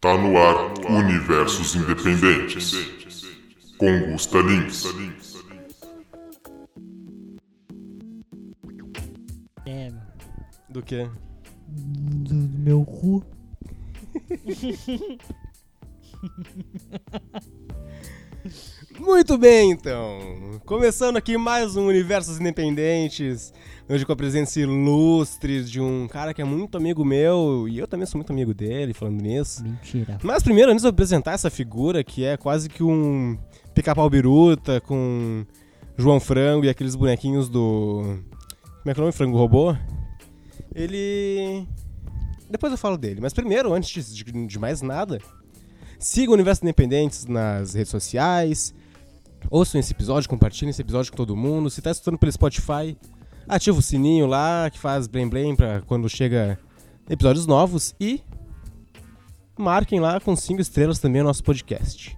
Tá no ar Universos Independentes. Com Gusta Lins. É, Do que? do, do meu cu. Muito bem, então. Começando aqui mais um Universos Independentes. Hoje com a presença ilustre de um cara que é muito amigo meu e eu também sou muito amigo dele, falando nisso. Mentira. Mas primeiro, antes de eu apresentar essa figura, que é quase que um pica-pau biruta com João Frango e aqueles bonequinhos do. Como é que é o nome? Frango Robô? Ele. Depois eu falo dele, mas primeiro, antes de, de mais nada, siga o Universo Independentes nas redes sociais, ouçam esse episódio, compartilhem esse episódio com todo mundo. Se tá escutando pelo Spotify, ativa o sininho lá que faz blém blém pra quando chega episódios novos e marquem lá com 5 estrelas também o nosso podcast.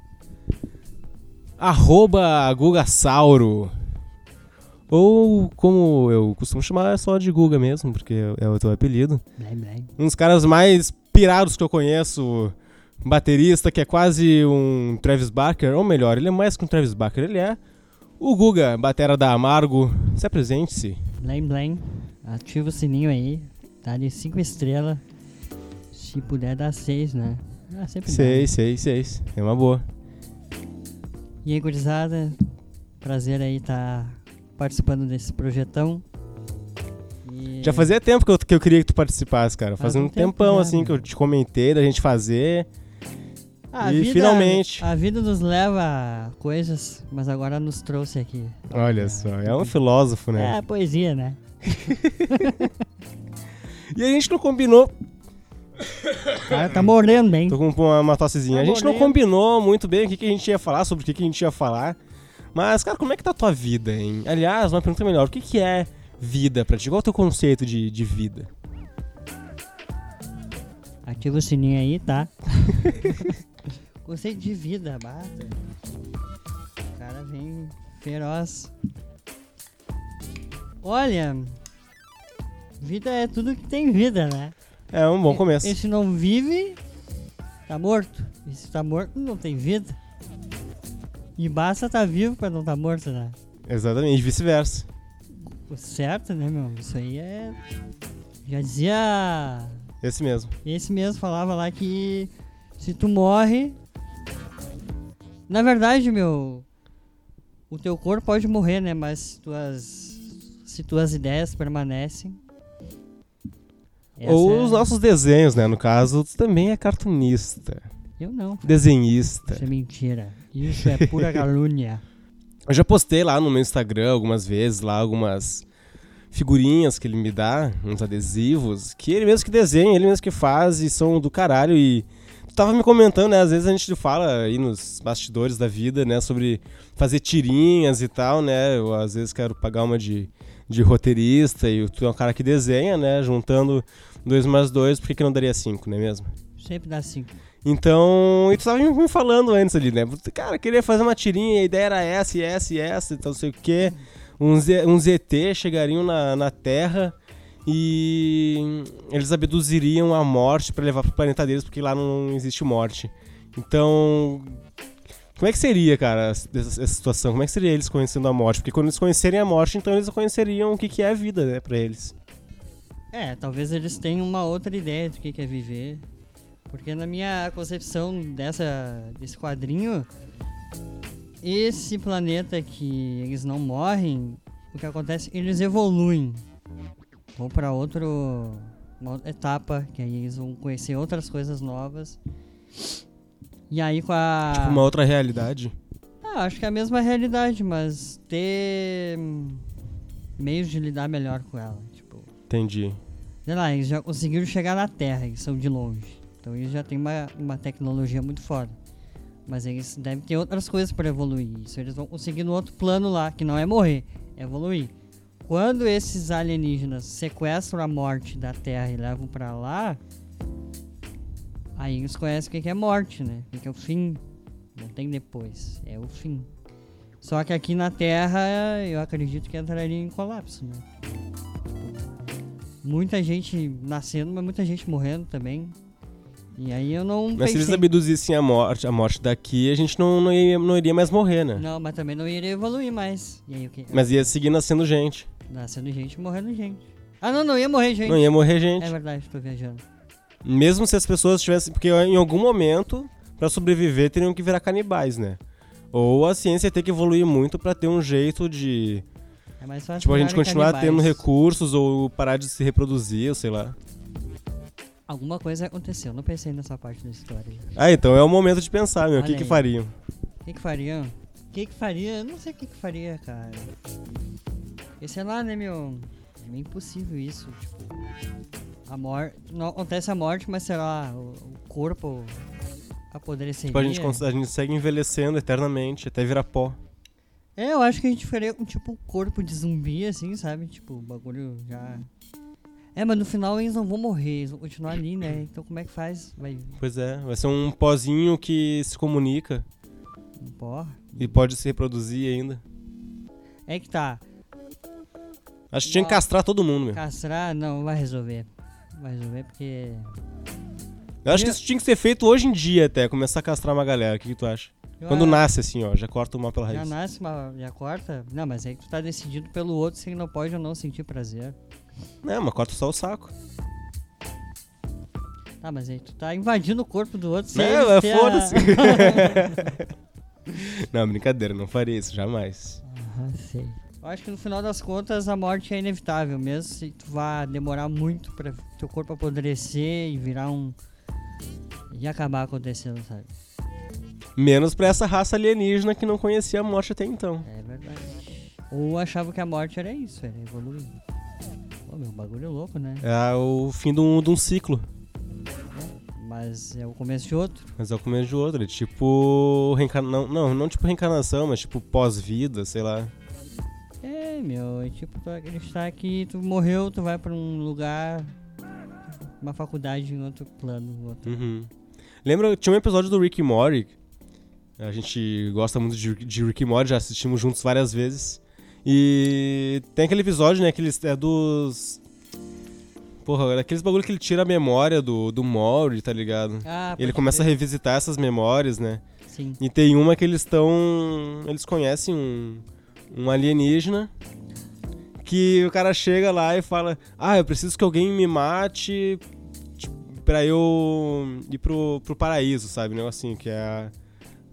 Arroba Gugasauro. Ou como eu costumo chamar, é só de Guga mesmo, porque é o teu apelido. Blém, blém. Um dos caras mais pirados que eu conheço, baterista que é quase um Travis Barker, ou melhor, ele é mais que um Travis Barker, ele é o Guga, batera da Amargo. Se apresente-se. Blém, blém. Ativa o sininho aí. Dá de 5 estrelas. Se puder dar 6, né? Ah, sempre dá, né? Seis, seis, seis. É uma boa. E aí, gurizada. Prazer aí estar participando desse projetão. E- Já fazia tempo que eu, que eu queria que tu participasse, cara. Faz Fazia um um tempo tempão, já, assim, né? que eu te comentei da gente fazer. Ah, e finalmente. A vida nos leva a coisas, mas agora nos trouxe aqui. Olha só, é um filósofo, né? É, poesia, né? E a gente não combinou. Cara tá morrendo bem. Tô com uma, uma tossezinha. Tá A gente não morrendo. combinou muito bem o que, que a gente ia falar, sobre o que, que a gente ia falar. Mas, cara, como é que tá a tua vida, hein? Aliás, uma pergunta melhor: o que, que é vida pra ti? Qual é o teu conceito de, de vida? Ativa o sininho aí, tá? Conceito de vida, bata. O cara vem feroz. Olha, vida é tudo que tem vida, né? É um bom começo. E se não vive, tá morto. E se tá morto, não tem vida. E basta tá vivo pra não tá morto, né? Exatamente, e vice-versa. Certo, né, meu? Isso aí é. Já dizia Esse mesmo. Esse mesmo falava lá que se tu morre. Na verdade, meu. O teu corpo pode morrer, né? Mas tuas. Se tuas ideias permanecem. Ou é- os nossos desenhos, né? No caso, tu também é cartunista, Eu não. desenhista. Isso é mentira. Isso é pura calúnia. Eu já postei lá no meu Instagram algumas vezes, lá algumas figurinhas que ele me dá, uns adesivos, que ele mesmo que desenha, ele mesmo que faz e são do caralho. E tava me comentando, né? Às vezes a gente fala aí nos bastidores da vida, né? Sobre fazer tirinhas e tal, né? Eu às vezes quero pagar uma de, de roteirista e tu é um cara que desenha, né? Juntando dois mais dois, por que, que não daria cinco, não é mesmo? Sempre dá assim. Então, e tu tava me falando antes ali, né? Cara, queria fazer uma tirinha, a ideia era essa, essa, e essa, então não sei o quê. Uns, uns ET chegariam na, na Terra e eles abduziriam a morte pra levar pro planeta deles, porque lá não existe morte. Então, como é que seria, cara, essa, essa situação? Como é que seria eles conhecendo a morte? Porque quando eles conhecerem a morte, então eles conheceriam o que, que é a vida, né, pra eles. É, talvez eles tenham uma outra ideia do que que é viver. Porque na minha concepção dessa, desse quadrinho, esse planeta que eles não morrem, o que acontece, eles evoluem. Outro uma outra etapa, que aí eles vão conhecer outras coisas novas. E aí com a Tipo, uma outra realidade. ah, acho que é a mesma realidade, mas ter meios de lidar melhor com ela, tipo, Entendi. Sei lá, eles já conseguiram chegar na Terra, eles são de longe. Então eles já têm uma, uma tecnologia muito foda. Mas eles devem ter outras coisas para evoluir. Isso eles vão conseguir no outro plano lá, que não é morrer, é evoluir. Quando esses alienígenas sequestram a morte da Terra e levam pra lá, aí eles conhecem o que é morte, né? O que é o fim. Não tem depois, é o fim. Só que aqui na Terra, eu acredito que entraria em colapso, né? Muita gente nascendo, mas muita gente morrendo também. E aí eu não Mas se eles pensei... abduzissem a morte, a morte daqui, a gente não, não, ia- não iria mais morrer, né? Não, mas também não iria evoluir mais. Aí? Mas ia seguir nascendo gente. Nascendo gente e morrendo gente. Ah, não, não ia morrer gente. Não ia morrer gente. É verdade, tô viajando. Mesmo se as pessoas tivessem. Porque em algum momento, pra sobreviver, teriam que virar canibais, né? Ou a ciência ia ter que evoluir muito pra ter um jeito de. É mais fácil Tipo, a gente continuar canibais. tendo recursos ou parar de se reproduzir, ou sei lá. Alguma coisa aconteceu, não pensei nessa parte da história. Ah, então é o momento de pensar, meu. O que, que fariam? O que que fariam? O que que faria? Eu não sei o que que faria, cara. E sei lá, né, meu... É meio impossível isso, tipo... A morte... Não acontece a morte, mas sei lá, o, o corpo apodreceria. Tipo, a gente, a gente segue envelhecendo eternamente até virar pó. É, eu acho que a gente faria um tipo corpo de zumbi, assim, sabe? Tipo, o bagulho já... É, mas no final eles não vão morrer, eles vão continuar ali, né? Então como é que faz? Vai... Pois é, vai ser um pozinho que se comunica Porra. e pode se reproduzir ainda. É que tá. Acho que tinha que castrar todo mundo, meu. Castrar, não, vai resolver. Vai resolver porque... Eu acho que isso tinha que ser feito hoje em dia até, começar a castrar uma galera. O que, que tu acha? Quando Ah, nasce assim, ó, já corta uma pela Já raiz. nasce, mas já corta. Não, mas aí tu tá decidido pelo outro se ele não pode ou não sentir prazer. Não, mas corta só o saco. Tá, mas aí tu tá invadindo o corpo do outro sem Não, é ter a- foda-se. não, brincadeira, não faria isso, jamais. Aham, sei. Eu acho que no final das contas a morte é inevitável, mesmo se tu vá demorar muito pra teu corpo apodrecer e virar um. e acabar acontecendo, sabe? Menos pra essa raça alienígena que não conhecia a morte até então. É verdade. Ou achava que a morte era isso, era evoluir. Pô, meu bagulho é louco, né? É o fim de um, de um ciclo. Mas é o começo de outro. Mas é o começo de outro. É tipo. Reencarnação. Não, não tipo reencarnação, mas tipo pós-vida, sei lá. É, meu, é tipo, tu acreditar que tu morreu, tu vai pra um lugar, uma faculdade em outro plano. Outro... Uhum. Lembra, tinha um episódio do Rick e Morty. A gente gosta muito de, de Rick e Morty, já assistimos juntos várias vezes. E tem aquele episódio, né, que eles, é dos... Porra, daqueles bagulho que ele tira a memória do, do Morty, tá ligado? Ah, Ele começa a crer. revisitar essas memórias, né? Sim. E tem uma que eles estão. Eles conhecem um, um alienígena. Que o cara chega lá e fala: Ah, eu preciso que alguém me mate tipo, pra eu ir pro, pro paraíso, sabe? Um negocinho, que é a,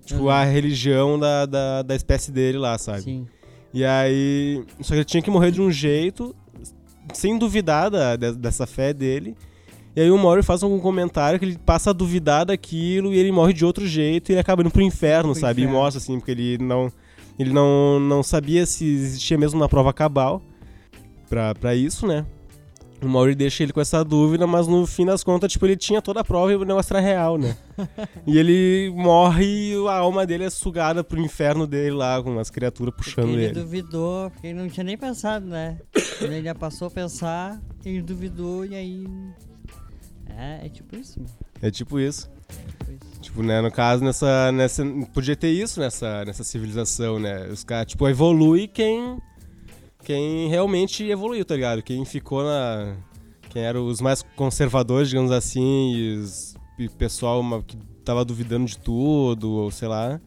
tipo, Uhum. a religião da, da, da espécie dele lá, sabe? Sim. E aí. Só que ele tinha que morrer de um jeito, sem duvidar da, de- dessa fé dele. E aí o Mori faz um comentário que ele passa a duvidar daquilo e ele morre de outro jeito e ele acaba indo pro inferno, Pro sabe? E inferno. mostra assim, porque ele não. Ele não, não sabia se existia mesmo uma prova cabal pra, pra isso, né? O Maury deixa ele com essa dúvida, mas no fim das contas, tipo, ele tinha toda a prova e o negócio era real, né? e ele morre e a alma dele é sugada pro inferno dele lá, com umas criaturas puxando ele ele. duvidou, porque ele não tinha nem pensado, né? Ele já passou a pensar, ele duvidou e aí. É, é tipo isso. É tipo isso. Tipo né, no caso, nessa, nessa. Podia ter isso nessa, nessa civilização, né? Os caras, tipo, evolui quem. Quem realmente evoluiu, tá ligado? Quem ficou na. Quem eram os mais conservadores, digamos assim, e, os, e o pessoal que tava duvidando de tudo, ou sei lá.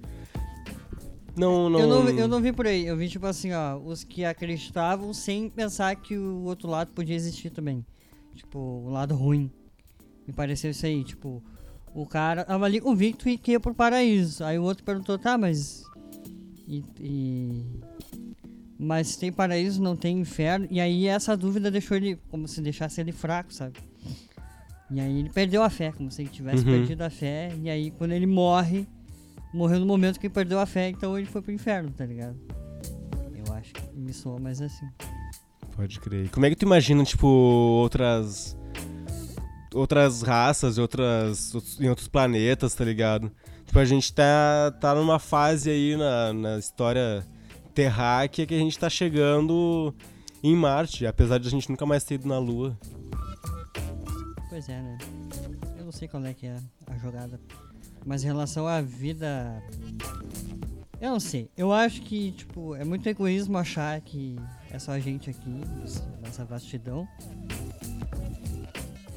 Não, não. Eu, não, eu não vi por aí, eu vi tipo assim, ó, os que acreditavam sem pensar que o outro lado podia existir também. Tipo, o lado ruim. Me pareceu isso aí, tipo, o cara tava ali convicto e que ia pro paraíso. Aí o outro perguntou, tá, mas. E. e- Mas se tem paraíso, não tem inferno. E aí essa dúvida deixou ele. Como se deixasse ele fraco, sabe? E aí ele perdeu a fé, como se ele tivesse Uhum. perdido a fé. E aí quando ele morre, morreu no momento que ele perdeu a fé, então ele foi pro inferno, tá ligado? Eu acho que me soa mais assim. Pode crer. Como é que tu imagina, tipo, outras. Outras raças, outras, em outros planetas, tá ligado? Tipo, a gente tá, tá numa fase aí na, na história terráquea que a gente tá chegando em Marte, apesar de a gente nunca mais ter ido na Lua. Pois é, né? Eu não sei qual é que é a jogada. Mas em relação à vida. Eu não sei. Eu acho que, tipo, é muito egoísmo achar que é só a gente aqui, nessa vastidão.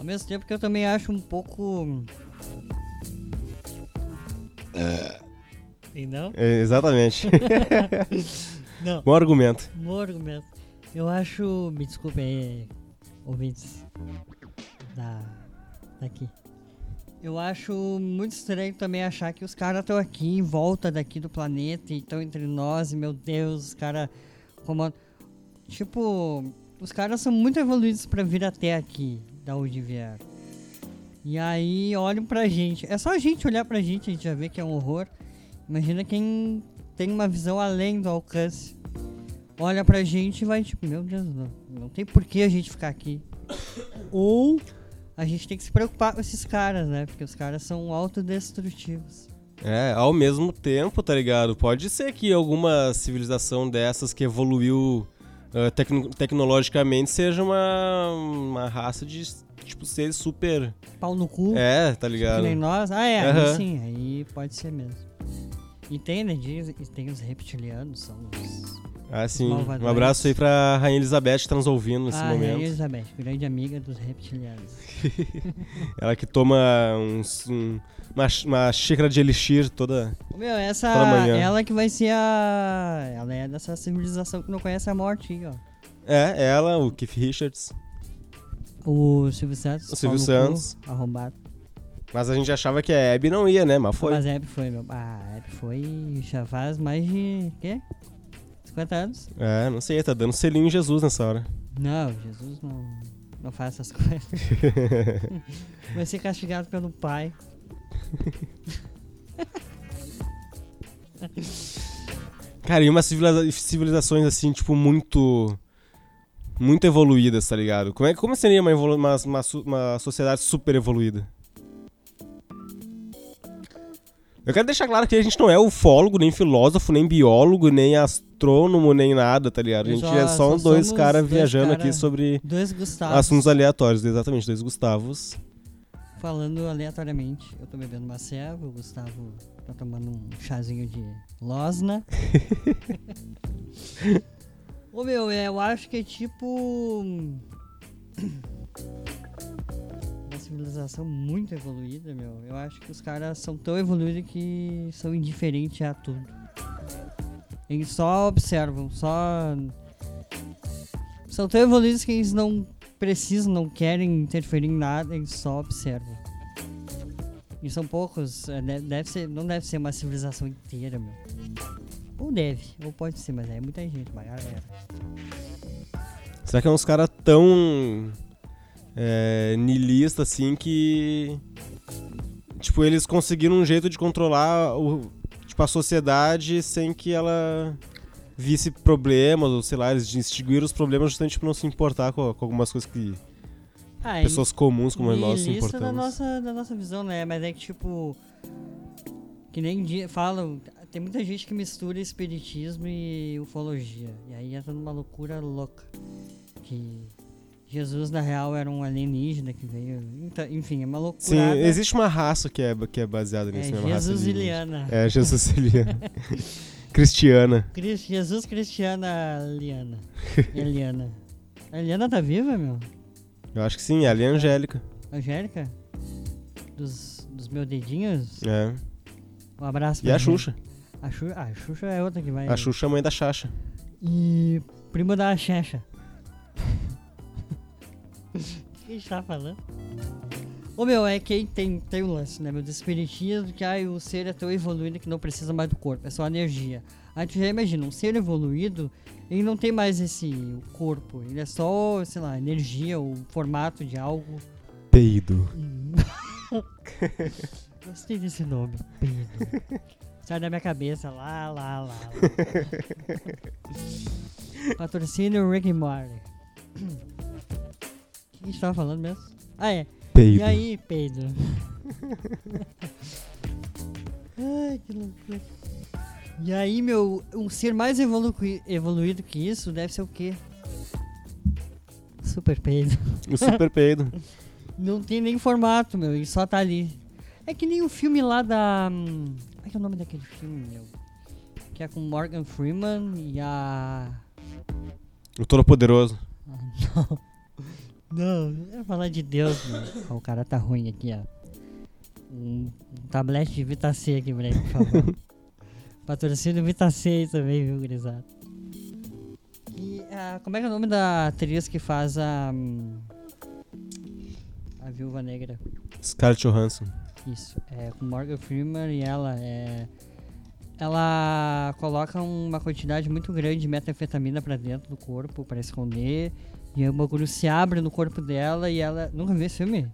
Ao mesmo tempo que eu também acho um pouco E não? É, exatamente. Não. Bom argumento. Bom argumento. Eu acho. Me desculpe aí, ouvintes. Da. Daqui. Eu acho muito estranho também achar que os caras estão aqui em volta daqui do planeta e estão entre nós e, meu Deus, os caras comandam. Tipo, os caras são muito evoluídos pra vir até aqui, da onde vieram. E aí olham pra gente. É só a gente olhar pra gente, a gente já vê que é um horror. Imagina quem tem uma visão além do alcance. Olha pra gente e vai tipo, meu Deus, não, não tem por que a gente ficar aqui. Ou a gente tem que se preocupar com esses caras, né? Porque os caras são autodestrutivos. É, ao mesmo tempo, tá ligado? Pode ser que alguma civilização dessas que evoluiu ah, tecno- tecnologicamente seja uma, uma raça de, tipo, seres super... Pau no cu, É, tá que ligado? nem nós. Ah, é, aí Aham. sim, aí pode ser mesmo. E tem, né? Diz, e tem os reptilianos, são os. Ah, sim. malvadões. Um abraço aí pra Rainha Elizabeth que tá nos ouvindo nesse ah, momento. Rainha Elizabeth, grande amiga dos reptilianos. Ela que toma uns, um- uma, uma xícara de elixir toda... Meu, essa. Toda manhã. Ela que vai ser a. Ela é dessa civilização que não conhece a morte aí, ó. É, ela, o Keith Richards. O Silvio Santos. O Silvio no cu, Santos. arrombado. Mas a gente achava que a Abby não ia, né? Mas foi. Mas a Hebe foi, meu. Ah, a Hebe foi já faz mais de. quê? 50 anos? É, não sei, tá dando selinho em Jesus nessa hora. Não, Jesus não, não faz essas coisas. Vai ser castigado pelo pai. Cara, e umas civiliza- civilizações assim, tipo, muito. Muito evoluídas, tá ligado? Como, é, como seria uma, uma, uma, uma sociedade super evoluída? Eu quero deixar claro que a gente não é ufólogo, nem filósofo, nem biólogo, nem astrônomo, nem nada, tá ligado? A gente é só, dois caras viajando cara- aqui sobre Dois Gustavos. assuntos aleatórios, exatamente, dois Gustavos. Falando aleatoriamente. Eu tô bebendo uma ceva, o Gustavo tá tomando um chazinho de Losna. Ô meu, eu acho que é tipo. Civilização muito evoluída, meu. Eu acho que os caras são tão evoluídos que são indiferentes a tudo. Eles só observam, só. São tão evoluídos que eles não precisam, não querem interferir em nada, eles só observam. E são poucos, é, de- deve ser, não deve ser uma civilização inteira, meu. Ou deve, ou pode ser, mas é muita gente, uma galera. Será que é uns caras tão é, nihilistas assim que. Tipo, eles conseguiram um jeito de controlar o, tipo, a sociedade sem que ela visse problemas, ou sei lá, eles extinguiram os problemas justamente por não se importar com, com algumas coisas que Ah, pessoas comuns como nós se Nihilista da importamos. nossa, da nossa visão, né? Mas é que, tipo. Que nem falam. Tem muita gente que mistura espiritismo e ufologia. E aí entra numa loucura louca. Que Jesus, na real, era um alienígena que veio. Então, enfim, é uma loucura. Sim, existe uma raça que é, que é baseada É nisso, né? Uma raça Jesus Iliana. É, Jesus Iliana. Cristiana. Cris- Jesus Cristiana Liana. Eliana. A Eliana tá viva, meu? Eu acho que sim, ela é Angélica. Angélica? Dos, dos meus dedinhos? É. Um abraço E pra a Angélica. Xuxa. A Xuxa, ah, a Xuxa é outra que vai. A Xuxa é a mãe da Xaxa. E primo da Xexa. O que a gente tá falando? Ô meu, é que tem, tem um lance, né? Meu, do espiritismo, que ai, o ser é tão evoluído que não precisa mais do corpo, é só energia. Aí tu já imagina, um ser evoluído, ele não tem mais esse corpo, ele é só, sei lá, energia, o formato de algo. Peido. Gostei desse nome, Pedro. Sai da minha cabeça, lá, lá, lá. lá. Patrocínio Rick and Morty. O que a gente tava falando mesmo? Ah, é. Peido. E aí, Pedro? Ai, que loucura. E aí, meu, um ser mais evolu evoluído que isso deve ser o quê? Super Pedro. O super peido. Não tem nem formato, meu, e só tá ali. É que nem o filme lá da. hum, Como é que é o nome daquele filme, meu? Que é com Morgan Freeman e a. O Todo Poderoso. Não, não ia falar de Deus. Ó, o cara tá ruim aqui, ó. um, um tablete de Vita C aqui ele, por favor. Patrocínio Vita C aí também, viu, gurizada? E ah, como é que é o nome da atriz que faz a. hum, A Viúva Negra? Scarlett Johansson. Isso, é com Morgan Freeman e ela é. Ela coloca uma quantidade muito grande de metanfetamina pra dentro do corpo pra esconder. E aí o bagulho se abre no corpo dela e ela. Nunca viu esse filme?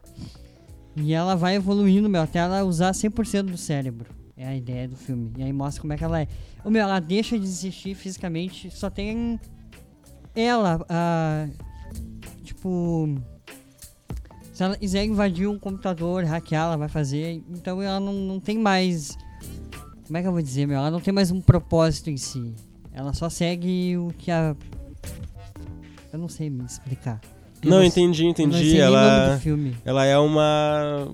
E ela vai evoluindo, meu, até ela usar 100% do cérebro. É a ideia do filme. E aí mostra como é que ela é. Ô, meu, ela deixa de existir fisicamente, só tem ela, a. Tipo. Se ela quiser invadir um computador, hackear, ela vai fazer. Então ela não, não tem mais. Como é que eu vou dizer, meu? Ela não tem mais um propósito em si. Ela só segue o que a. Eu não sei me explicar. Eu Não, não entendi, não entendi. sei nem o nome Ela, ela é uma.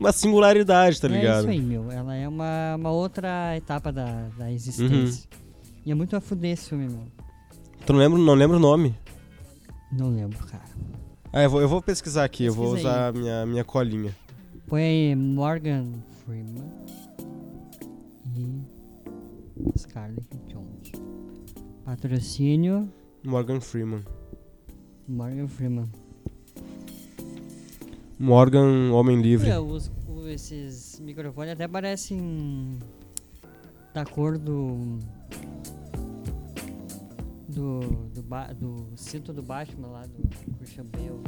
Uma singularidade, tá É ligado? isso aí, meu. Ela é uma, uma outra etapa da, da existência. Uhum. E é muito a fuder esse filme, meu. Tu não lembra, não lembra o nome? Não lembro, cara. Ah, eu vou, eu vou pesquisar aqui, eu vou Pesquisa usar a minha, minha colinha. Põe aí Morgan Freeman e Scarlett Jones. Patrocínio Morgan Freeman. Morgan Freeman. Morgan, Homem Livre. Olha, os- esses microfones até parecem da cor do. Do, do, ba- do cinto do Batman lá, do Christian Bale.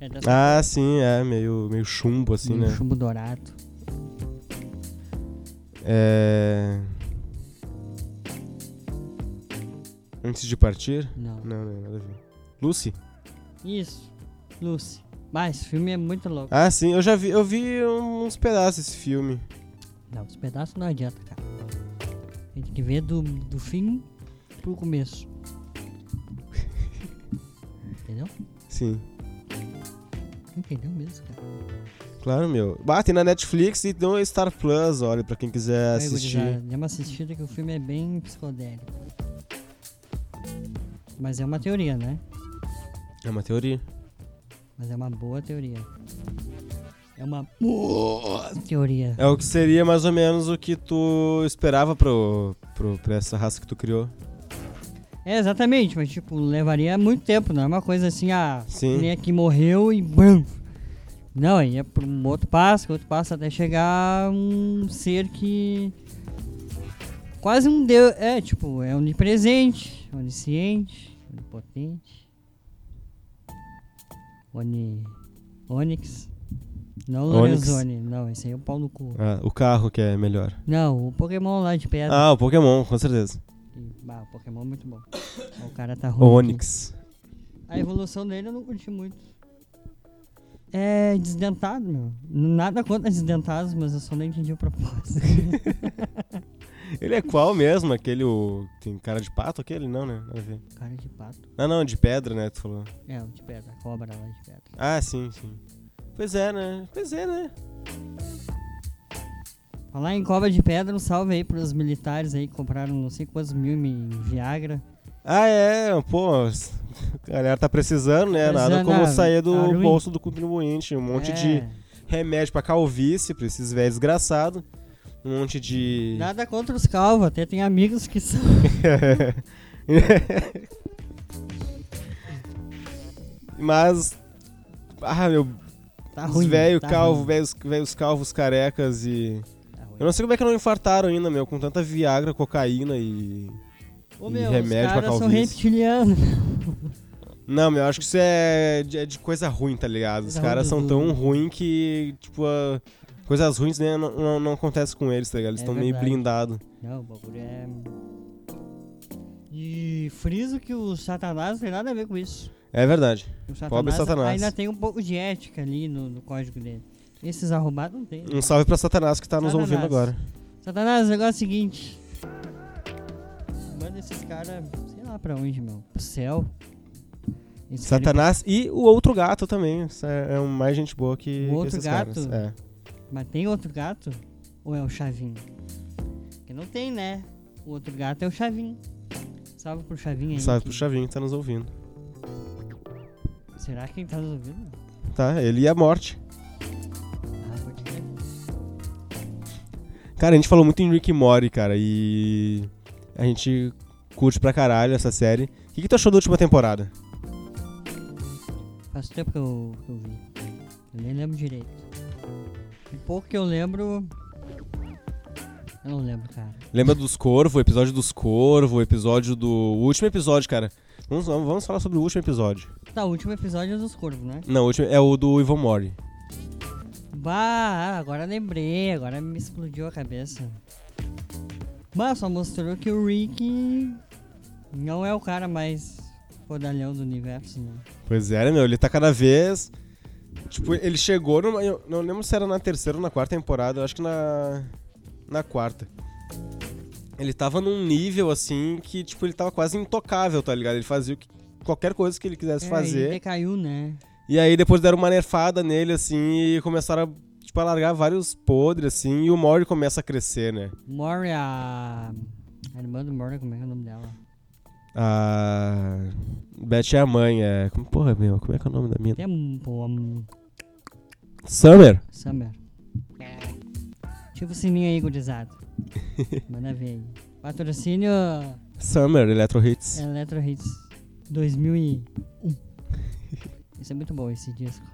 É Ah, sim, é, meio, meio chumbo, assim, cor, né? um chumbo dourado. É. Antes de partir? Não. Não, não, nada a ver. Lucy? Isso, Lucy. Mas esse filme é muito louco. Ah, sim, eu já vi, eu vi uns pedaços desse filme. Não, os pedaços não adianta, cara. Tem que ver do, do fim pro começo. Entendeu? Sim. Entendeu mesmo, cara? Claro, meu. Bah, tem na Netflix e no Star Plus, olha, pra quem quiser assistir. Dê uma assistida que o filme é bem psicodélico. Mas é uma teoria, né? É uma teoria. Mas é uma boa teoria. É uma boa teoria. É o que seria mais ou menos o que tu esperava pro, pro, pra essa raça que tu criou. É, exatamente, mas tipo, levaria muito tempo, não é uma coisa assim, ah, Sim. nem aqui morreu e bam. Não, ia pra um outro passo, outro passo até chegar um ser que. Quase um deus. É, tipo, é onipresente, onisciente, onipotente. Oni. Onix. Não Onix. Lorenzoni, não, esse aí é o pau no cu. Ah, o carro que é melhor. Não, o Pokémon lá de pedra. Ah, o Pokémon, com certeza. Bah, o Pokémon é muito bom. o cara tá O ruim. aqui. Onix. A evolução dele eu não curti muito. É desdentado, meu. Nada contra desdentados, mas eu só não entendi o propósito. Ele é qual mesmo? Aquele. O... Tem cara de pato aquele? Não, né? Nada a ver. Cara de pato. Ah, não, de pedra, né? Tu falou. É, o de pedra, cobra lá de pedra. Ah, sim, sim. Pois é, né? Pois é, né? Falar em cobra de pedra, um salve aí pros militares aí que compraram não sei quantos mil em Viagra. Ah, é, pô. A galera tá precisando, né? Nada Precisando, como sair tá do ruim. bolso do contribuinte. Um monte É, de remédio pra calvície, pra esses velhos desgraçados. Um monte de. Nada contra os calvos, até tem amigos que são. Mas. Ah, meu. Tá os ruim. velhos tá calvos, ruim, velhos calvos carecas e. tá. Eu não sei como é que não infartaram ainda, meu, com tanta Viagra, cocaína e. Ô, e meu, remédio os pra caras são calvície. reptilianos. Não, meu, eu acho que isso é de, é de coisa ruim, tá ligado? Os caras são tão ruins que, tipo, a- coisas ruins né, não, não, não acontecem com eles, tá ligado? Eles É estão meio verdade. blindados. Não, o bagulho é. E friso que o Satanás não tem nada a ver com isso. É verdade. O Pobre Satanás. ainda tem um pouco de ética ali no, no código dele. Esses arrombados não tem. Um salve pra Satanás que tá nos Satanás. ouvindo agora. Satanás, o negócio é o seguinte. Manda esses caras, sei lá pra onde, meu. Pro céu. Querem- Satanás e o outro gato também. É, é mais gente boa que, O que outro esses gato? caras. É. Mas tem outro gato? Ou é o Chavinho? Porque não tem, né? O outro gato é o Chavinho. Salve pro Chavinho aí. Salve que- pro Chavinho que tá nos ouvindo. Será que quem tá nos ouvindo? Tá, ele e a morte. Ah, pode crer. Cara, a gente falou muito em Rick e Morty, cara, e a gente curte pra caralho essa série. O que, que tu achou da última temporada? Faz tempo que eu, que eu vi. Eu nem lembro direito. Pouco que eu lembro. Eu não lembro, cara. Lembra dos Corvo, o episódio dos Corvo, o episódio do. O último episódio, cara. Vamos, vamos falar sobre o último episódio. Tá, o último episódio é dos corvos, né? Não, o último é o do Ivan Mori. Bah, agora lembrei, agora me explodiu a cabeça. Mas só mostrou que o Rick não é o cara mais fodalhão do universo, né? Pois é, né, meu? Ele tá cada vez. Tipo, ele chegou numa. Eu não lembro se era na terceira ou na quarta temporada, eu acho que na. Na quarta. Ele tava num nível assim que, tipo, ele tava quase intocável, tá ligado? Ele fazia o que, qualquer coisa que ele quisesse É, fazer. Ele decaiu, né? E aí depois deram uma nerfada nele, assim, e começaram a, tipo, a largar vários podres, assim, e o Mori começa a crescer, né? Mori, a... a irmã do Mori, como é que é o nome dela? A. Beth é a mãe, é. Como, porra, meu, como é que é o nome da minha? Tempo, um... Summer? Summer. Tipo o sininho aí, gurizada. Manda ver aí. Patrocínio Summer, Electro Hits. Electro Hits 2001. Isso é muito bom, esse disco.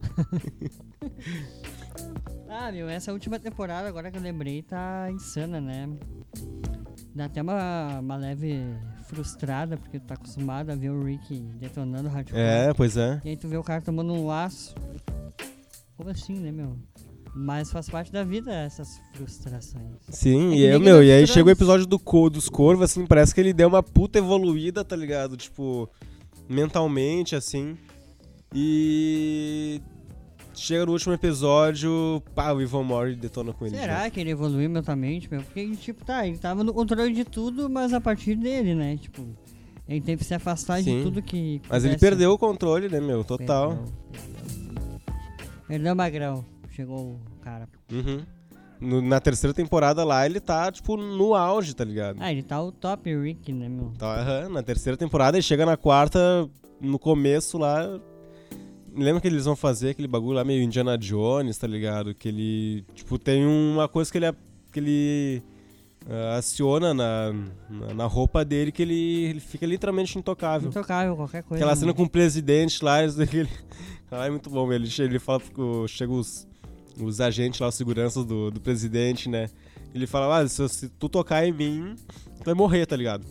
ah, meu, essa última temporada, agora que eu lembrei, tá insana, né? Dá até uma, uma leve frustrada, porque tu tá acostumado a ver o Rick detonando o hardcore. É, pois é. E aí tu vê o cara tomando um laço. Como assim, né, meu? Mas faz parte da vida essas frustrações. Sim, É e, é, meu, e aí chega o episódio do co, dos corvos, assim, parece que ele deu uma puta evoluída, tá ligado? Tipo, mentalmente, assim. E. Chega no último episódio, pá, o Ivan Mori detona com ele. Será que ele evoluiu mentalmente, meu? Porque, tipo, tá, ele tava no controle de tudo, mas a partir dele, né? Tipo, ele teve que se afastar Sim. de tudo que. Mas ele pudesse- perdeu o controle, né, meu? Total. Perdeu, perdeu. Perdeu, Magrão. Chegou o cara. Uhum. No- na terceira temporada lá, ele tá, tipo, no auge, tá ligado? Ah, ele tá o top Rick, né, meu? Tá, aham, na terceira temporada e chega na quarta, no começo lá. Lembra que eles vão fazer aquele bagulho lá meio Indiana Jones, tá ligado? Que ele. Tipo, tem uma coisa que ele. Que ele ah, aciona na, na, na roupa dele que ele, ele fica literalmente intocável. Intocável, qualquer coisa. Aquela né? cena com o presidente lá, daquele. Ah, é muito bom, ele, ele fala. Chega os, os agentes lá, os seguranças do, do presidente, né? Ele fala, ah, se, se tu tocar em mim, tu vai morrer, tá ligado?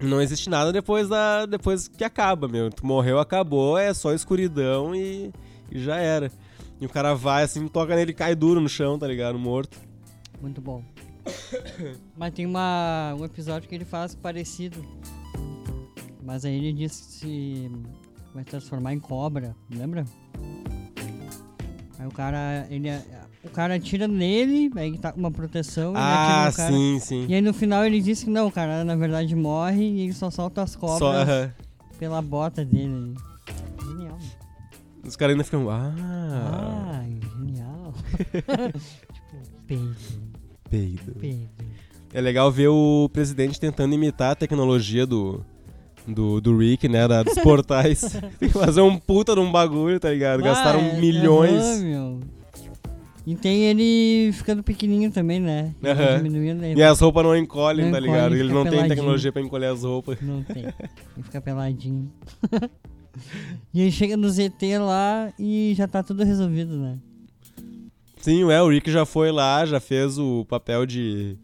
Não existe nada depois da. depois que acaba, meu. Tu morreu, acabou, é só escuridão e, e já era. E o cara vai assim, toca nele e cai duro no chão, tá ligado? Morto. Muito bom. Mas tem uma, um episódio que ele faz parecido. Mas aí ele diz que se vai transformar em cobra, lembra? Aí o cara, ele, o cara atira nele, aí tá com uma proteção, Ah, cara. sim, sim. E aí no final ele diz que não, o cara na verdade morre e ele só solta as cobras Só, aham. pela bota dele. Genial. Os caras ainda ficam. Ah, Ah, genial. tipo, peido, peido. peido. É legal ver o presidente tentando imitar a tecnologia do, do, do Rick, né? da- dos portais. Tem que fazer um puta de um bagulho, tá ligado? Gastaram Ah, é- milhões. aham. E tem ele ficando pequenininho também, né? Ele Aham. Diminuindo aí. E as roupas não encolhem, Não tá encolhe, ligado? fica Ele não tem peladinho. tecnologia pra encolher as roupas. Não tem. Ele fica peladinho. e aí chega no ZT lá e já tá tudo resolvido, né? Sim, é, o Rick já foi lá, já fez o papel de.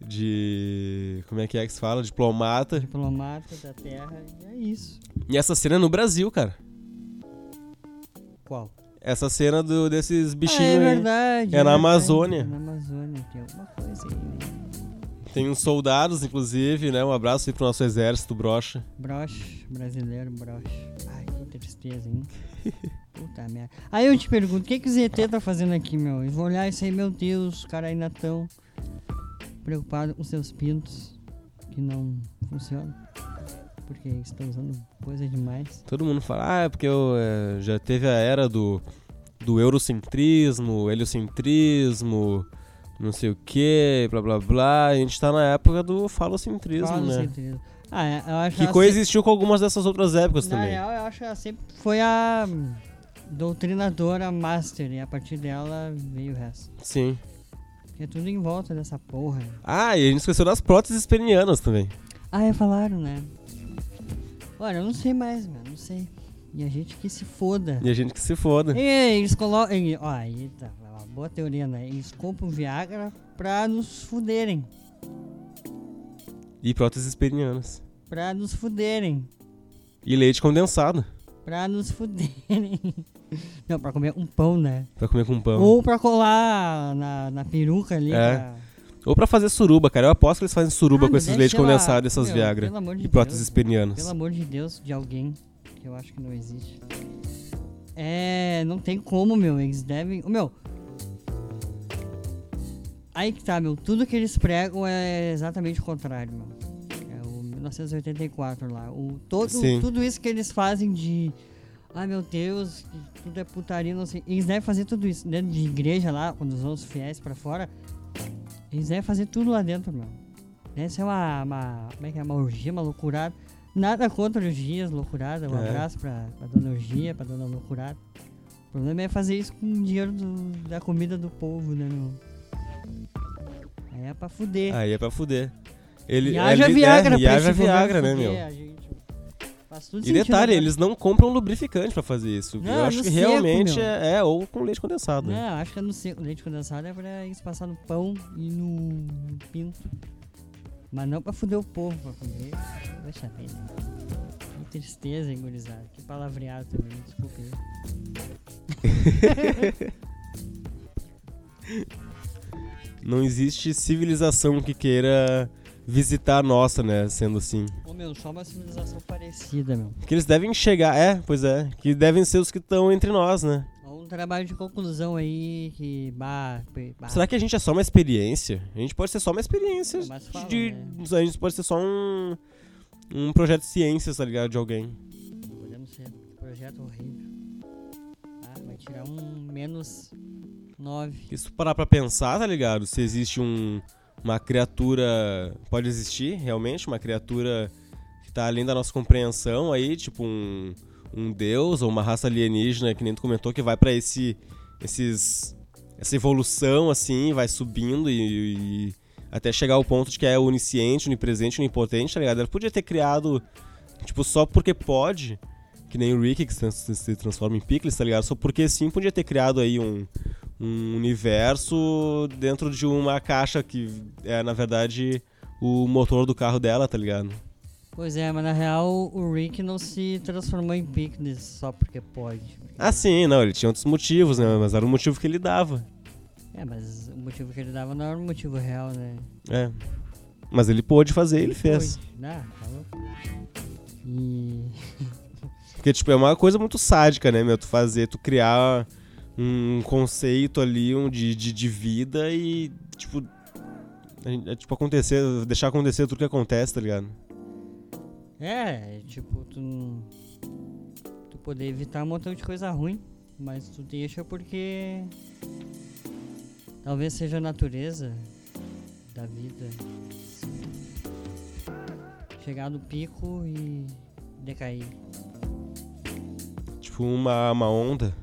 de. como é que é que se fala? Diplomata. Diplomata da Terra. E é isso. E essa cena é no Brasil, cara. Qual? Essa cena do, desses ah, bichinhos é aí. verdade. É na verdade. Amazônia. É na Amazônia. Tem alguma coisa aí, né? Tem uns soldados, inclusive, né? Um abraço aí pro nosso exército, brocha. Broche, brasileiro, broche. Ai, que tristeza, hein? Puta merda. Aí eu te pergunto, o que, que o ZT tá fazendo aqui, meu? Eles vão olhar isso aí, meu Deus, os caras ainda tão preocupados com seus pintos que não funcionam. Porque estão usando coisa demais. Todo mundo fala, ah, é porque eu, é, já teve a era do, do eurocentrismo, heliocentrismo, não sei o que, blá blá blá. A gente tá na época do falocentrismo, Fala né? Ah, é, eu acho Que coexistiu com algumas dessas outras épocas sempre- Na também. real, eu acho que ela sempre foi a doutrinadora master e a partir dela veio o resto. Sim. É tudo em volta dessa porra. Ah, e a gente esqueceu das próteses penianas também. Ah, é, falaram, né? Olha, eu não sei mais, mano, não sei. E a gente que se foda. E a gente que se foda. E eles colocam. Ó, aí tá, uma boa teoria, né? Eles compram Viagra pra nos fuderem. E próteses penianas. Pra nos fuderem. E leite condensado. Pra nos fuderem. Não, pra comer um pão, né? Pra comer com pão. Ou pra colar na, na peruca ali. É. pra- Ou pra fazer suruba, cara. Eu aposto que eles fazem suruba Ah, com esses deixa leite lá. condensado e essas Meu, Viagra. Pelo amor de E próteses Deus. penianas. Pelo amor de Deus, de alguém que eu acho que não existe. É, não tem como, meu. Eles devem. Ô, Meu. Aí que tá, meu. Tudo que eles pregam é exatamente o contrário, meu. É o 1984 lá. O, todo, Sim. tudo isso que eles fazem de. Ai meu Deus, tudo é putaria, não sei. Eles devem fazer tudo isso dentro de igreja lá, quando os fiéis pra fora. Eles devem fazer tudo lá dentro, meu. Deve ser uma, uma. Como é que é? Uma orgia, uma loucurada. Nada contra orgias, loucurada. Um É. abraço pra, pra dona orgia, pra dona loucurada. O problema é fazer isso com o dinheiro do- da comida do povo, né, meu? Aí é pra fuder. Aí é pra fuder. Ele, e haja ele- Viagra é, pra haja governo Viagra, né, meu? gente. Faz tudo E detalhe, agora. eles não compram lubrificante pra fazer isso. Não, eu acho no que seco, realmente meu. é, é, ou com leite condensado. né? Não, acho que é no seco. Leite condensado é pra eles passar no pão e no, pinto. Mas não pra fuder o povo pra comer. Poxa vida. Que tristeza, hein, gurizada. Que palavreado também, me desculpe aí. Não existe civilização que queira visitar a nossa, né? Sendo assim. Ô meu, só uma civilização parecida, meu. Que eles devem chegar, é, pois é. Que devem ser os que estão entre nós, né? Um trabalho de conclusão aí que. Bah, bah. Será que a gente é só uma experiência? A gente pode ser só uma experiência. É, mas falam, de, né? A gente pode ser só um. Um projeto de ciências, tá ligado? De alguém. Podemos ser. Que projeto horrível. Ah, vai tirar um menos 9. Porque se tu parar pra pensar, tá ligado? Se existe um, uma criatura. Pode existir, realmente, uma criatura que tá além da nossa compreensão aí, tipo um, um deus ou uma raça alienígena, que nem tu comentou, que vai pra esse. esses. essa evolução assim, vai subindo e, e até chegar ao ponto de que é onisciente, onipresente, onipotente, tá ligado? Ela podia ter criado, tipo, só porque pode, que nem o Rick que se transforma em Pickles, tá ligado? Só porque sim podia ter criado aí um, um universo dentro de uma caixa que é, na verdade, o motor do carro dela, tá ligado? Pois é, mas na real o Rick não se transformou em Pickles só porque pode. Ah, sim, não, ele tinha outros motivos, né? Mas era o motivo que ele dava. É, mas o motivo que ele dava não era o motivo real, né? É. Mas ele pôde fazer, ele fez. Pode. Ah, tá louco. E. Porque, tipo, é uma coisa muito sádica, né, meu? Tu fazer, tu criar um conceito ali um de, de, de vida e, tipo. É, tipo, acontecer, deixar acontecer tudo que acontece, tá ligado? É, tipo, tu. Tu poder evitar um montão de coisa ruim, mas tu deixa porque. Talvez seja a natureza da vida. Chegar no pico e decair. Tipo, uma, uma onda.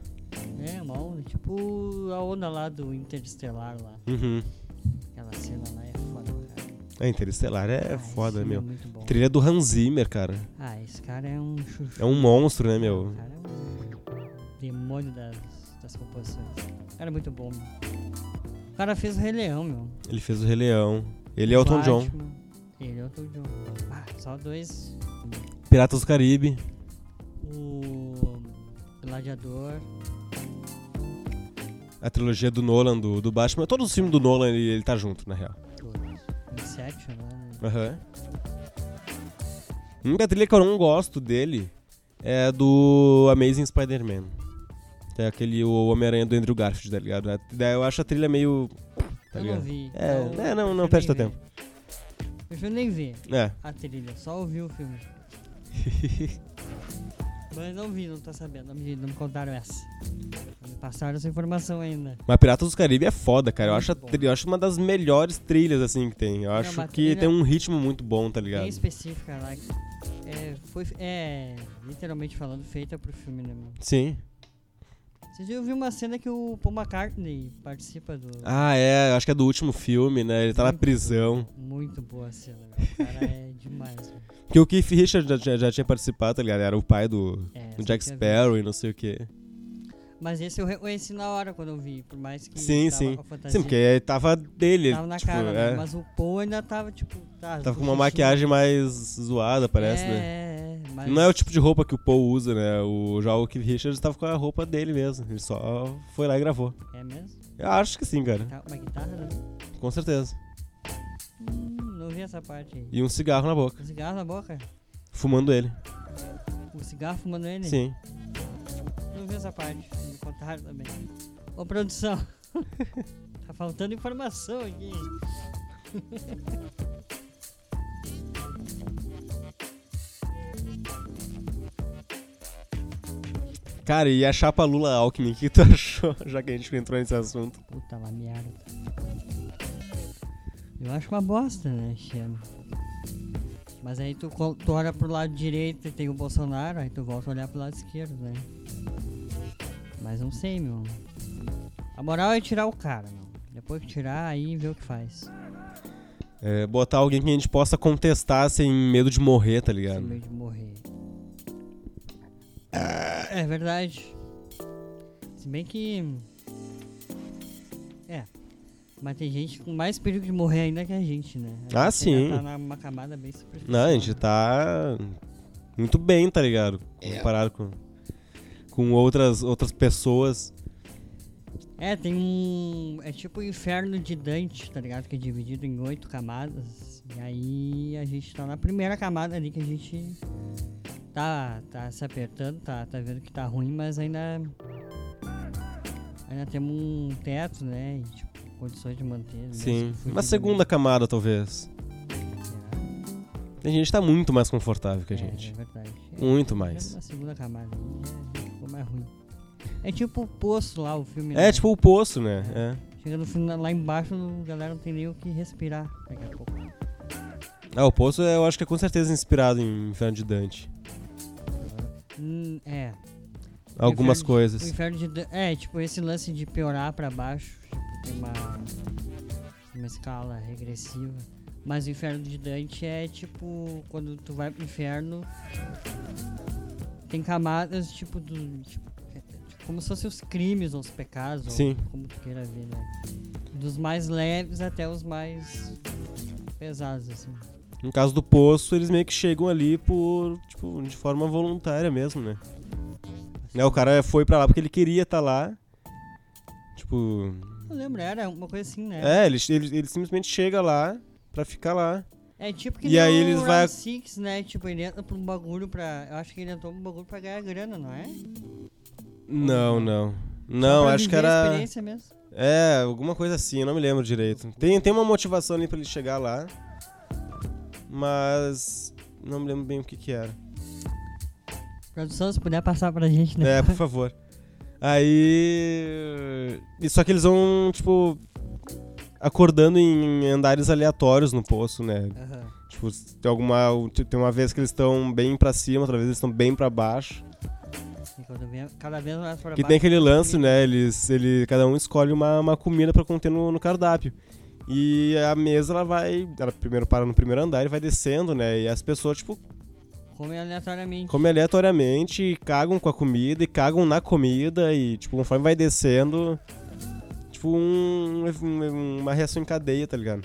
É, uma onda, tipo a onda lá do Interestelar lá. Uhum. Aquela cena lá é foda, cara. É, Interestelar é Ah, foda, meu. É. Trilha do Hans Zimmer, cara. Ah, esse cara é um chuchu. É um monstro, né, meu? O cara é um demônio das, das composições. O cara é muito bom, meu. O cara fez o Rei Leão, meu. Ele fez o Rei Leão. Ele é o Elton John. Ele é o Elton John. Ah, só dois. Piratas do Caribe. O Gladiador. A trilogia do Nolan, do, do Batman. Todos os filmes do Nolan, ele, ele tá junto, na real. Inception, né? Aham. A única trilha que eu não gosto dele é do Amazing Spider-Man. Que é aquele o Homem-Aranha do Andrew Garfield, tá ligado? Daí Eu acho a trilha meio. Tá Eu ligado? não vi. É, então é, não- não teu ver. Prefiro nem ver É. a trilha, só ouvir o filme. Mas não vi, não tô sabendo, não me, não me contaram essa. Não me passaram essa informação ainda. Mas Piratas do Caribe é foda, cara. Eu Muito acho, bom. eu acho uma das melhores trilhas, assim, que tem. Eu acho que tem um ritmo muito bom, tá ligado? Bem específica lá. É, foi, é, literalmente falando, feita pro filme, né, mano? Sim. Você já viu uma cena que o Paul McCartney participa do. Ah, é, acho que é do último filme, né? Ele tá na Muito prisão. Muito boa a cena. O cara é demais, velho. Porque o Keith Richards já, já, já tinha participado, tá ligado? Era o pai do, É, do Jack Sparrow e não sei o quê. Mas esse eu reconheci na hora quando eu vi, por mais que. Sim, sim. Sim, porque tava dele. Tava na tipo, cara, é, né? Mas o Paul ainda tava, tipo. Tá, Tava com uma maquiagem mais zoada, parece, é, né? É, é, mas... Não é o tipo de roupa que o Paul usa, né? O, já o Keith Richards tava com a roupa dele mesmo. Ele só foi lá e gravou. É mesmo? Eu acho que sim, cara. Tá, uma guitarra, né? Com certeza. Hum, não vi essa parte aí. E um cigarro na boca. O cigarro na boca? Fumando ele. O cigarro fumando ele? Sim. Não vi essa parte. Me contaram também. Ô, produção. tá faltando informação aqui. Cara, e a chapa Lula Alckmin, o que tu achou? Já que a gente entrou nesse assunto. Puta uma merda. Eu acho uma bosta, né, Chiano? Mas aí tu, tu olha pro lado direito e tem o Bolsonaro, aí tu volta a olhar pro lado esquerdo, né? Mas não sei, meu. A moral é tirar o cara, meu. Depois que tirar, aí vê o que faz. É, botar alguém que a gente possa contestar sem medo de morrer, tá Sem ligado? medo de morrer. É verdade. Se bem que. É. Mas tem gente com mais perigo de morrer ainda que a gente, né? A Ah, gente sim. Tá numa camada bem superficial. Não, a gente tá muito bem, tá ligado? Comparado com, com outras, outras pessoas. É, tem um. É tipo o inferno de Dante, tá ligado? Que é dividido em oito camadas. E aí a gente tá na primeira camada ali que a gente tá, tá se apertando, tá, tá vendo que tá ruim, mas ainda. Ainda temos um teto, né? E, tipo, condições de manter. mesmo Sim. Uma segunda camada, talvez. Será? Tem gente que tá muito mais confortável que a É, gente. É, verdade. Muito É, mais. Uma segunda camada aí já ficou mais ruim. É tipo o poço lá, o filme. É né? tipo o poço, né? É. Chega no final, lá embaixo, a galera não tem nem o que respirar daqui a pouco. Ah, o poço eu acho que é com certeza inspirado em Inferno de Dante. Hum, é. Algumas Inferno de- O coisas. inferno de Dan- É, tipo, esse lance de piorar pra baixo. Tipo, tem uma. Uma escala regressiva. Mas o inferno de Dante é tipo. Quando tu vai pro inferno. Tem camadas tipo do. Tipo, como se fossem os crimes ou os pecados. Sim. Ou como tu queira ver, né? Dos mais leves até os mais pesados, assim. No caso do poço, eles meio que chegam ali por, tipo, de forma voluntária mesmo, né? Né, o cara foi pra lá porque ele queria estar lá. Tipo. Não lembro, era uma coisa assim, né? É, ele, ele, ele simplesmente chega lá pra ficar lá. É tipo que E aí o eles Round vai- Six, né? Tipo, ele entra pra um bagulho pra. Eu acho que ele entrou pra um bagulho pra ganhar grana, não é? Não, não. Não, acho que era. experiência mesmo. É, alguma coisa assim, eu não me lembro direito. Tem, tem uma motivação ali pra ele chegar lá. Mas. Não me lembro bem o que que era. Produção, se puder passar pra gente, né? É, por favor. Aí. e Só que eles vão, tipo. Acordando em andares aleatórios no poço, né? Aham. Tipo, tem alguma. Tem uma vez que eles estão bem pra cima, outra vez eles estão bem pra baixo. Vem- Cada vez mais pra E baixo. tem aquele lance, comida. né? Eles, ele, cada um escolhe uma, uma comida pra conter no, no cardápio. E a mesa, ela vai. Ela primeiro para no primeiro andar e vai descendo, né? E as pessoas, tipo, Come aleatoriamente. comem aleatoriamente, e cagam com a comida e cagam na comida. E, tipo, conforme vai descendo. Tipo, um- uma reação em cadeia, tá ligado?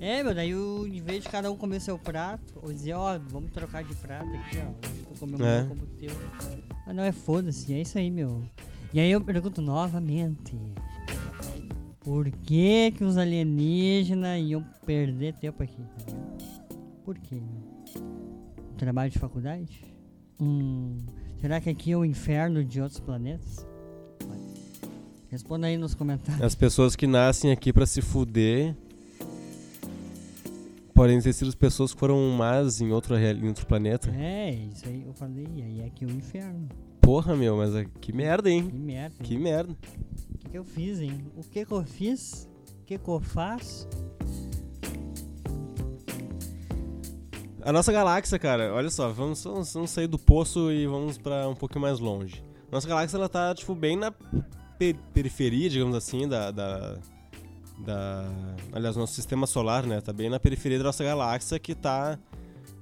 É, meu, daí o, em vez de cada um comer seu prato, ou dizer, ó, vamos trocar de prato aqui, ó. Hoje tu comeu É. como o teu. Mas não é foda-se, é isso aí, meu. E aí eu pergunto novamente. Por que que os alienígenas iam perder tempo aqui? tá? Por quê? Um trabalho de faculdade? Hum, será que aqui é o inferno de outros planetas? Responda aí nos comentários. As pessoas que nascem aqui pra se fuder. Podem ter sido as pessoas que foram más em em outro planeta. É, isso aí eu falei, aí é aqui o inferno. Porra, meu, mas é- que merda, hein? Que merda. hein? Que merda. O que, que eu fiz, hein? O que que eu fiz? O que que eu faço? A nossa galáxia, cara, olha só, vamos, vamos, vamos sair do poço e vamos pra um pouquinho mais longe. Nossa galáxia, ela tá, tipo, bem na per- periferia, digamos assim, da, da, da... Aliás, nosso sistema solar, né? Tá bem na periferia da nossa galáxia, que tá,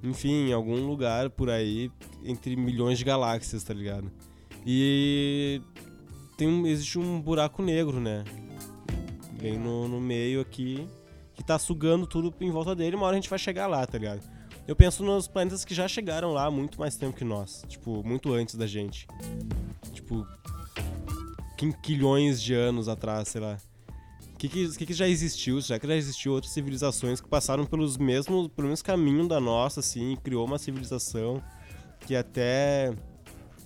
enfim, em algum lugar por aí, entre milhões de galáxias, tá ligado? E tem existe um buraco negro, né? Bem no, no meio aqui, que tá sugando tudo em volta dele, uma hora a gente vai chegar lá, tá ligado? Eu penso nos planetas que já chegaram lá há muito mais tempo que nós. Tipo, muito antes da gente. Tipo, quinquilhões de anos atrás, sei lá. O que que, que que já existiu? Já que já existiu outras civilizações que passaram pelos mesmos, pelo mesmo caminho da nossa, assim, e criou uma civilização que até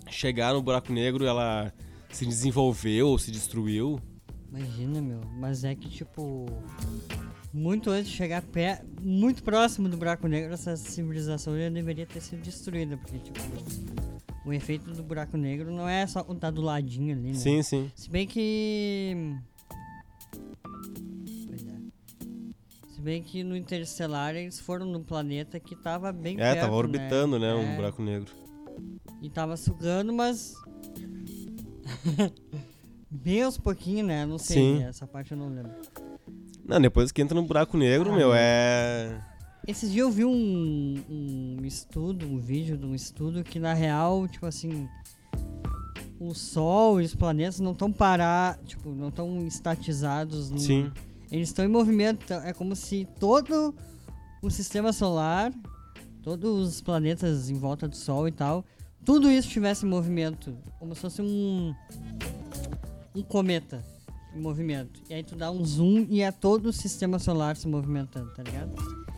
chegar no buraco negro ela se desenvolveu ou se destruiu. Imagina, meu. Mas é que, tipo. Muito antes de chegar pé, muito próximo do buraco negro, essa civilização já deveria ter sido destruída. Porque, tipo. O efeito do buraco negro não é só quando tá do ladinho ali, né? Sim, sim. Se bem que. Pois é. Se bem que no Interestelar eles foram num planeta que tava bem É, perto, tava orbitando, né, um É, buraco negro. E tava sugando, mas. bem aos pouquinhos, né? Não sei, Sim. né? essa parte eu não lembro. Não, depois que entra no buraco negro, Ah, meu, meu. é. Esses dias eu vi um, um estudo, um vídeo de um estudo que na real, tipo assim, o Sol e os planetas não estão parar, tipo, não estão estatizados. num- Sim. Eles estão em movimento. então É como se todo o sistema solar, todos os planetas em volta do Sol e tal, tudo isso estivesse em movimento. Como se fosse um. Um cometa em movimento. E aí tu dá um zoom e é todo o sistema solar se movimentando, tá ligado?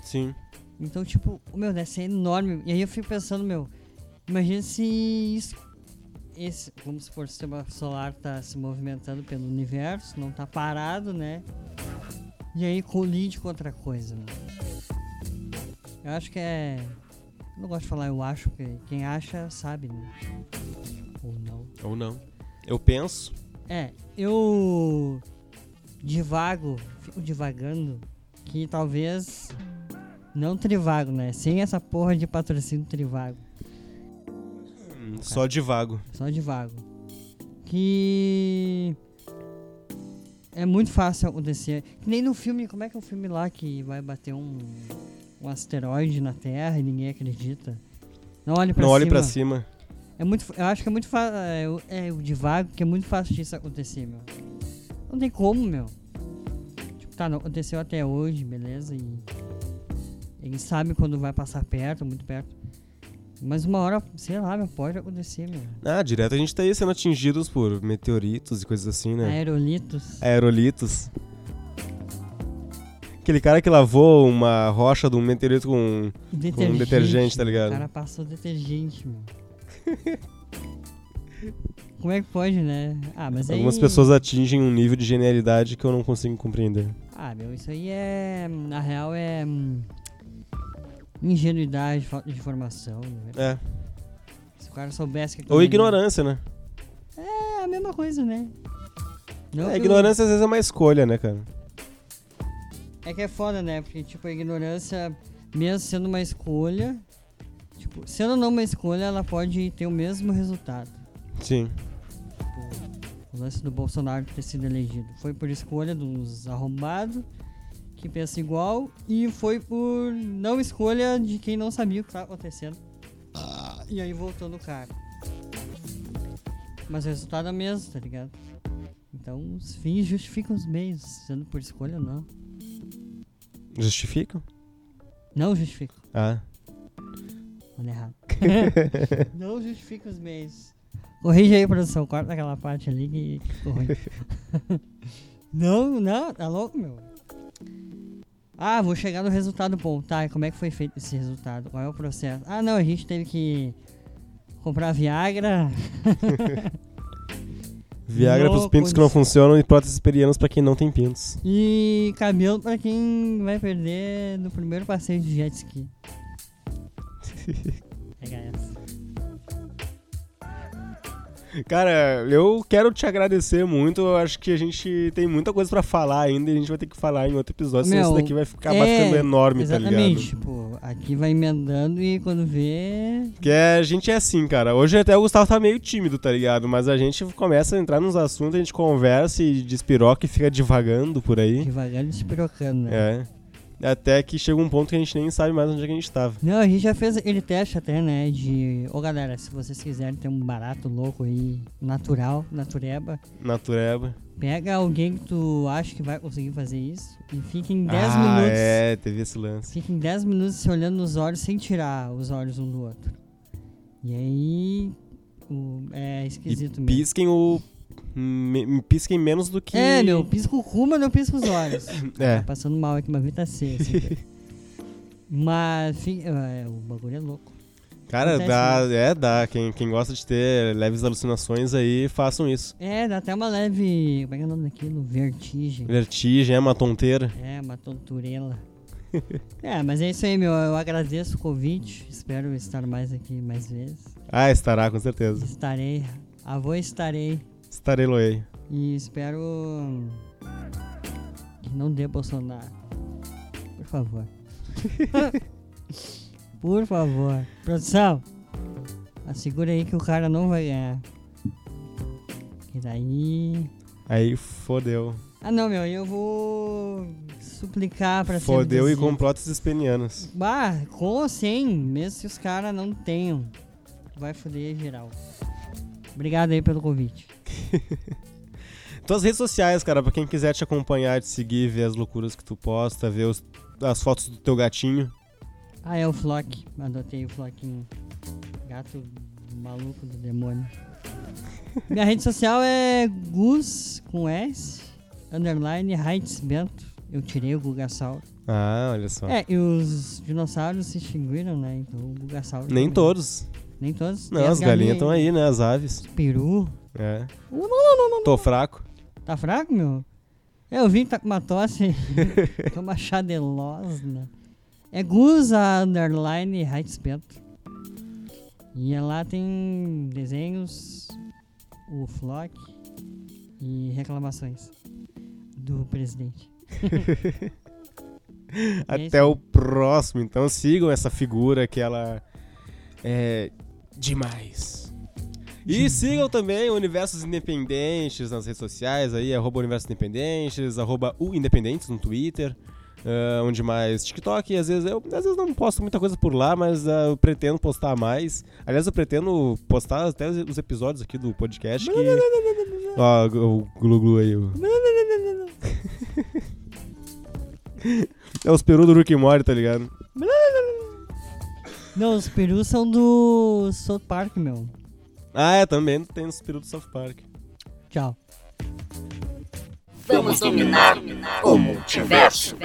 Sim. Então, tipo, meu, deve ser enorme. E aí eu fico pensando, meu, imagina se isso. Esse, vamos supor, o sistema solar tá se movimentando pelo universo, não tá parado, né? E aí colide com outra coisa, né? Eu acho que é. Eu não gosto de falar eu acho, porque quem acha sabe, né? Ou não. Ou não. Eu penso. É, eu divago, fico divagando que talvez não trivago, né? Sem essa porra de patrocínio trivago, hum, Só de vago. só divago. Que é muito fácil acontecer. Que nem no filme, como é que é o filme lá que vai bater um, um asteroide na Terra e ninguém acredita? Não olhe pra Não cima. olhe pra cima. É muito, eu acho que é muito fácil. É, o- é o divago que é muito fácil disso acontecer, meu. Não tem como, meu. Tipo, tá, não aconteceu até hoje, beleza? E. Ele sabe quando vai passar perto, muito perto. Mas uma hora, sei lá, meu, pode acontecer, meu. Ah, direto a gente tá aí sendo atingidos por meteoritos e coisas assim, né? Aerolitos. Aerolitos. Aquele cara que lavou uma rocha de um meteorito com. Detergente. detergente, tá ligado? O cara passou detergente, meu. Como é que pode, né? Ah, mas aí... Algumas pessoas atingem um nível de genialidade que eu não consigo compreender. Ah, meu, isso aí é. Na real é. Ingenuidade, falta de informação. Né? É. Se o cara soubesse que. Ou ignorância, né? É a mesma coisa, né? Não É, ignorância às vezes é uma escolha, né, cara? É que é foda, né? Porque, tipo, a ignorância, mesmo sendo uma escolha. Tipo, sendo não uma escolha, ela pode ter o mesmo resultado. Sim. O lance do Bolsonaro ter sido elegido. Foi por escolha dos arrombados que pensa igual e foi por não escolha de quem não sabia o que estava acontecendo. E aí voltou no cara. Mas o resultado é o mesmo, tá ligado? Então os fins justificam os meios, sendo por escolha ou não. Justificam? Não justificam. Ah. Olha errado. não justifica os meios. Corrige aí, produção. Corta aquela parte ali que que ficou ruim. não, não, tá louco, meu. Ah, vou chegar no resultado bom. Tá, e como é que foi feito esse resultado? Qual é o processo? Ah, não, a gente teve que comprar Viagra. Viagra Não, pros pintos que não funcionam e próteses perianas pra quem não tem pintos. E cabelo pra quem vai perder no primeiro passeio de jet ski. Pega essa. Cara, eu quero te agradecer muito. Eu acho que a gente tem muita coisa pra falar ainda e a gente vai ter que falar em outro episódio, senão isso daqui vai ficar é, ficando enorme, tá Exatamente, ligado? tipo, a Aqui vai emendando e quando vê. Porque a gente é assim, cara. Hoje até o Gustavo tá meio tímido, tá ligado? Mas a gente começa a entrar nos assuntos, a gente conversa e despiroca e fica divagando por aí. Devagando e se pirocando, né? É. Até que chega um ponto que a gente nem sabe mais onde é que a gente tava. Não, a gente já fez ele teste até, né? De. Ô galera, se vocês quiserem ter um barato louco aí, natural, natureba, Natureba. pega alguém que tu acha que vai conseguir fazer isso e fica em 10 ah, minutos. é, teve esse lance. Fica em 10 minutos se olhando nos olhos sem tirar os olhos um do outro. E aí. o- é esquisito mesmo. Pisquem o. me- pisquem menos do que. É, meu, pisco o cu, mas não pisco os olhos. É. Tá passando mal aqui, mas tá C. Assim, mas fi- é, o bagulho é louco. Cara, Acontece dá. É, dá. Quem, quem gosta de ter leves alucinações aí, façam isso. É, dá até uma leve. Como é que é o nome daquilo? Vertigem. Vertigem, é uma tonteira. É, uma tonturela. é, mas é isso aí, meu. Eu agradeço o convite. Espero estar mais aqui mais vezes. Ah, estará, com certeza. Estarei. Avô estarei. Estarei loei. E espero que não dê Bolsonaro. Por favor. Por favor. Produção, assegura aí que o cara não vai ganhar. E daí. Aí fodeu. Ah não, meu, eu vou suplicar pra ser. Fodeu e abduzido. com próteses espenianas. Bah, com ou sem, mesmo se os caras não tenham. Vai foder geral. Obrigado aí pelo convite. Tuas redes sociais, cara, pra quem quiser te acompanhar, te seguir, ver as loucuras que tu posta, ver os- as fotos do teu gatinho. Ah, é o Flock. Adotei o Flockinho. Gato maluco do demônio. Minha rede social é Gus com S, underline Heights Bento. Eu tirei o Gugasauro. Ah, olha só. É, e os dinossauros se extinguiram, né? Então o Gugasauro. Nem também. todos. Nem todos. Não, Tem as galinhas estão aí, né? As aves. Peru. É. Uh, não, não, não, não. Tô fraco. Tá fraco, meu? É, Eu vi que tá com uma tosse. Toma chá de losna. É Guza Underline Heights Bento. E lá tem desenhos, o Flock e reclamações do presidente. É Até aí. o próximo. Então sigam essa figura que ela é demais. E sigam também o Universos Independentes nas redes sociais aí, arroba Universos Independentes, arroba o Independentes no Twitter. ah, onde mais? TikTok, às vezes eu às vezes não posto muita coisa por lá, mas ah, eu pretendo postar mais. Aliás, eu pretendo postar até os, os episódios aqui do podcast. Que... Ó, o Glu Glu aí. o- É os peru do Rick Morty, tá ligado? Não, os perus são do South Park, meu. Ah, é, também tem os peru do South Park. Tchau. Vamos dominar o multiverso.